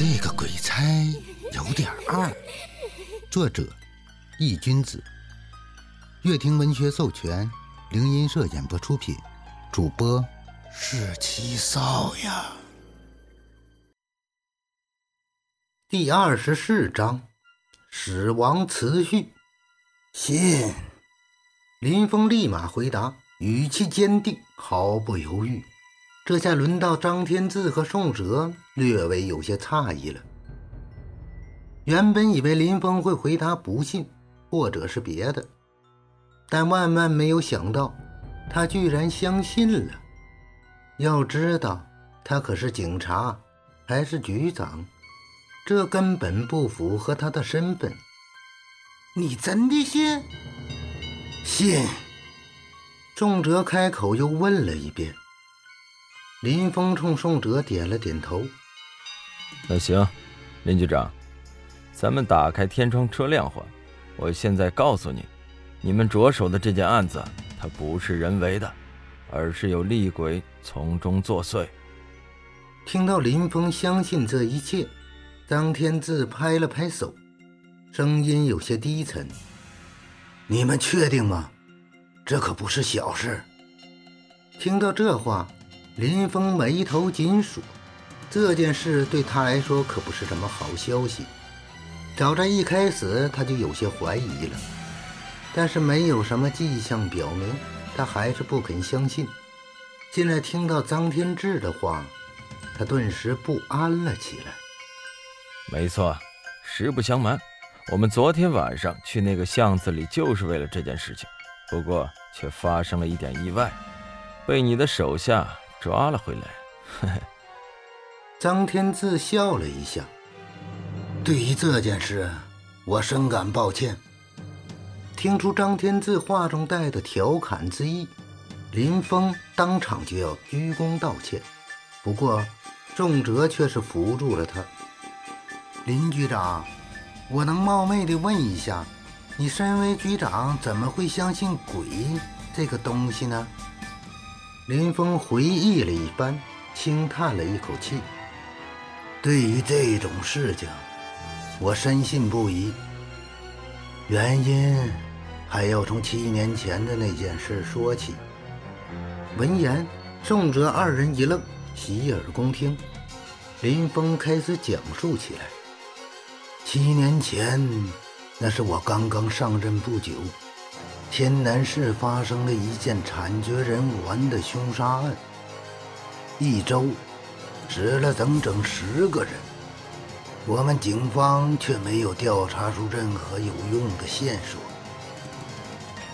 这个鬼差有点二。作者：易君子，乐亭文学授权，灵音社演播出品，主播是七少呀。第二十四章：死亡辞序。信。林峰立马回答，语气坚定，毫不犹豫。这下轮到张天志和宋哲略微有些诧异了。原本以为林峰会回答不信，或者是别的，但万万没有想到，他居然相信了。要知道，他可是警察，还是局长，这根本不符合他的身份。你真的信？信。宋哲开口又问了一遍。林峰冲宋哲点了点头。那行，林局长，咱们打开天窗说亮话。我现在告诉你，你们着手的这件案子，它不是人为的，而是有厉鬼从中作祟。听到林峰相信这一切，张天志拍了拍手，声音有些低沉：“你们确定吗？这可不是小事。”听到这话。林峰眉头紧锁，这件事对他来说可不是什么好消息。早在一开始他就有些怀疑了，但是没有什么迹象表明他还是不肯相信。现在听到张天志的话，他顿时不安了起来。没错，实不相瞒，我们昨天晚上去那个巷子里就是为了这件事情，不过却发生了一点意外，被你的手下。抓了回来，呵呵。张天志笑了一下。对于这件事，我深感抱歉。听出张天志话中带的调侃之意，林峰当场就要鞠躬道歉。不过，仲哲却是扶住了他。林局长，我能冒昧的问一下，你身为局长，怎么会相信鬼这个东西呢？林峰回忆了一番，轻叹了一口气。对于这种事情，我深信不疑。原因还要从七年前的那件事说起。闻言，宋哲二人一愣，洗耳恭听。林峰开始讲述起来：七年前，那是我刚刚上任不久。天南市发生了一件惨绝人寰的凶杀案，一周死了整整十个人，我们警方却没有调查出任何有用的线索，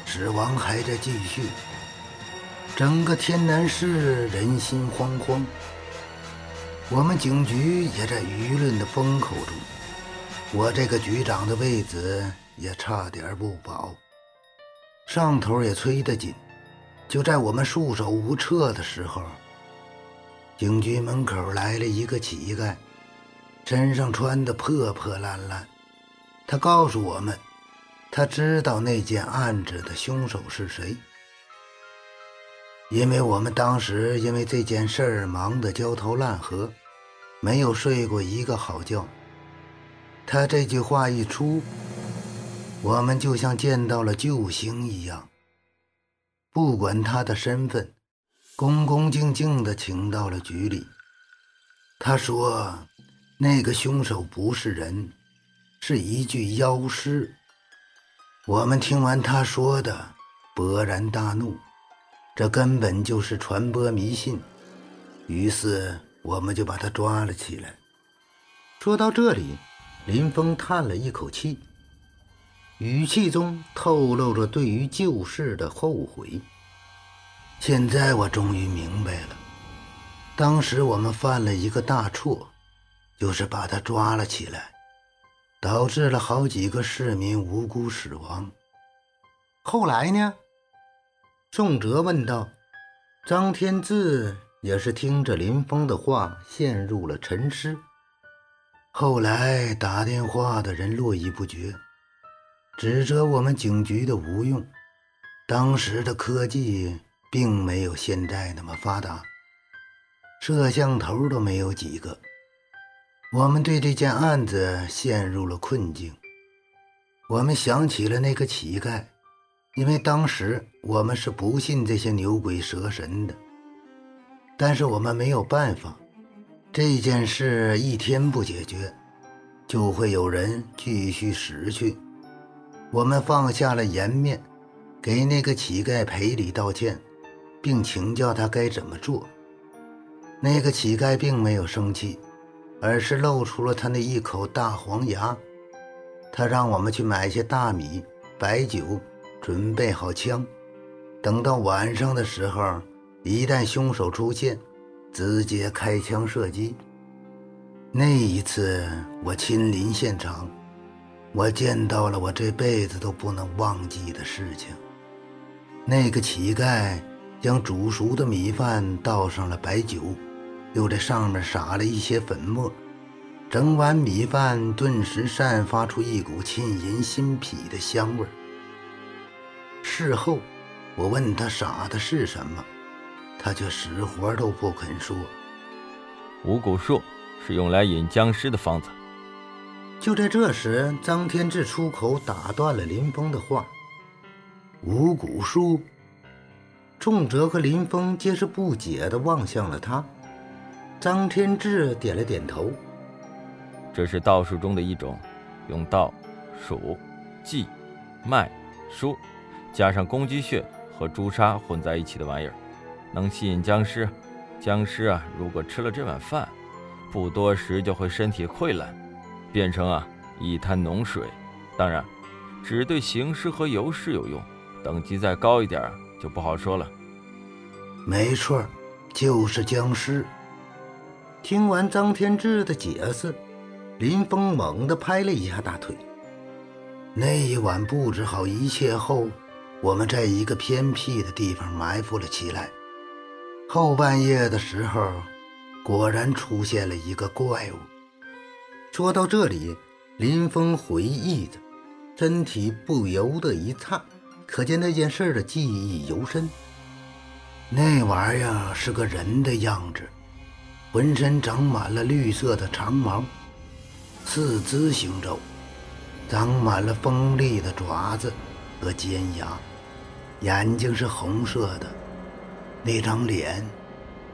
死亡还在继续，整个天南市人心惶惶，我们警局也在舆论的风口中，我这个局长的位子也差点不保。上头也催得紧，就在我们束手无策的时候，警局门口来了一个乞丐，身上穿的破破烂烂。他告诉我们，他知道那件案子的凶手是谁。因为我们当时因为这件事儿忙得焦头烂额，没有睡过一个好觉。他这句话一出。我们就像见到了救星一样，不管他的身份，恭恭敬敬地请到了局里。他说：“那个凶手不是人，是一具妖尸。”我们听完他说的，勃然大怒，这根本就是传播迷信。于是我们就把他抓了起来。说到这里，林峰叹了一口气。语气中透露着对于旧事的后悔。现在我终于明白了，当时我们犯了一个大错，就是把他抓了起来，导致了好几个市民无辜死亡。后来呢？宋哲问道。张天志也是听着林峰的话，陷入了沉思。后来打电话的人络绎不绝。指责我们警局的无用，当时的科技并没有现在那么发达，摄像头都没有几个。我们对这件案子陷入了困境。我们想起了那个乞丐，因为当时我们是不信这些牛鬼蛇神的。但是我们没有办法，这件事一天不解决，就会有人继续死去。我们放下了颜面，给那个乞丐赔礼道歉，并请教他该怎么做。那个乞丐并没有生气。而是露出了他那一口大黄牙。他让我们去买些大米、白酒，准备好枪。等到晚上的时候，一旦凶手出现，直接开枪射击。那一次，我亲临现场，我见到了我这辈子都不能忘记的事情。那个乞丐将煮熟的米饭倒上了白酒。又在上面撒了一些粉末，整碗米饭顿时散发出一股沁人心脾的香味。事后，我问他撒的是什么，他却死活都不肯说。五谷树是用来引僵尸的方子。就在这时，张天志出口打断了林峰的话：“五谷书。”仲哲和林峰皆是不解地望向了他。张天志点了点头。这是道术中的一种，用道、属、稷、脉、书，加上公鸡血和朱砂混在一起的玩意儿，能吸引僵尸。僵尸啊，如果吃了这碗饭，不多时就会身体溃烂，变成啊一滩脓水。当然，只对行尸和游尸有用，等级再高一点就不好说了。没错，就是僵尸。听完张天志的解释，林峰猛地拍了一下大腿。那一晚布置好一切后，我们在一个偏僻的地方埋伏了起来。后半夜的时候，果然出现了一个怪物。说到这里，林峰回忆着，身体不由得一颤，可见那件事的记忆犹深。那玩意儿是个人的样子。浑身长满了绿色的长毛，四肢行走，长满了锋利的爪子和尖牙，眼睛是红色的，那张脸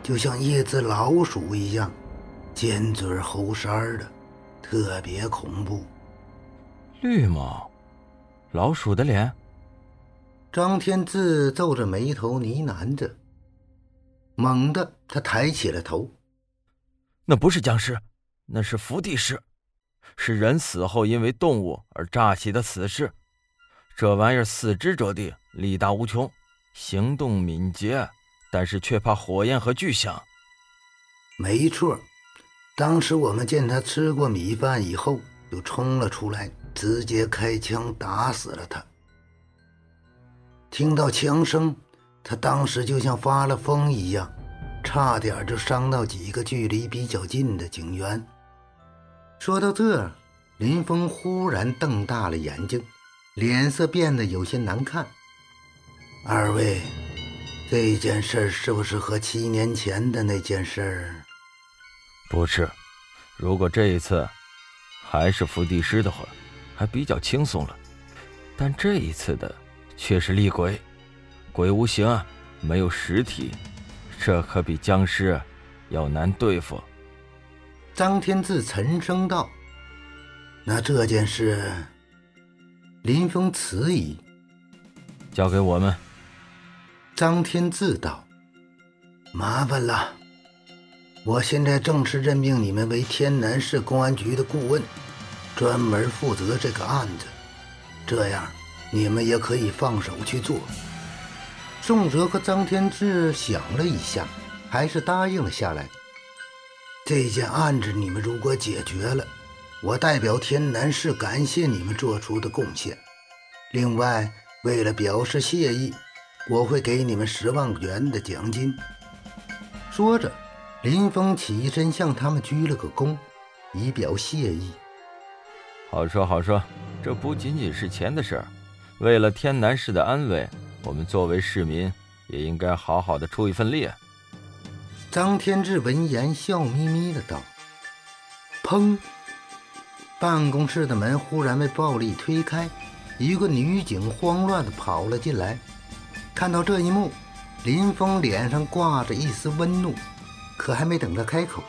就像一只老鼠一样，尖嘴猴腮的，特别恐怖。绿毛，老鼠的脸。张天志皱着眉头呢喃着，猛地他抬起了头。那不是僵尸，那是伏地尸，是人死后因为动物而炸起的死尸。这玩意儿四肢着地，力大无穷，行动敏捷，但是却怕火焰和巨响。没错，当时我们见他吃过米饭以后，就冲了出来，直接开枪打死了他。听到枪声，他当时就像发了疯一样。差点就伤到几个距离比较近的警员。说到这，林峰忽然瞪大了眼睛，脸色变得有些难看。二位，这件事是不是和七年前的那件事？不是。如果这一次还是伏地师的话，还比较轻松了。但这一次的却是厉鬼，鬼无形啊，没有实体。这可比僵尸要难对付。张天志沉声道：“那这件事，林峰迟疑，交给我们。”张天志道：“麻烦了，我现在正式任命你们为天南市公安局的顾问，专门负责这个案子。这样，你们也可以放手去做。”宋哲和张天志想了一下，还是答应了下来。这件案子你们如果解决了，我代表天南市感谢你们做出的贡献。另外，为了表示谢意，我会给你们十万元的奖金。说着，林峰起身向他们鞠了个躬，以表谢意。好说好说，这不仅仅是钱的事儿，为了天南市的安危。我们作为市民，也应该好好的出一份力。张天志闻言笑眯眯的道：“砰！办公室的门忽然被暴力推开，一个女警慌乱的跑了进来。看到这一幕，林峰脸上挂着一丝温怒，可还没等他开口，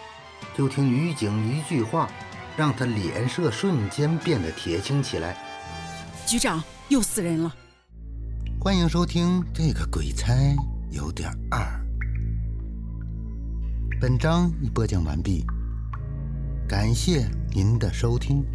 就听女警一句话，让他脸色瞬间变得铁青起来。局长，又死人了！欢迎收听这个鬼差有点二。本章已播讲完毕，感谢您的收听。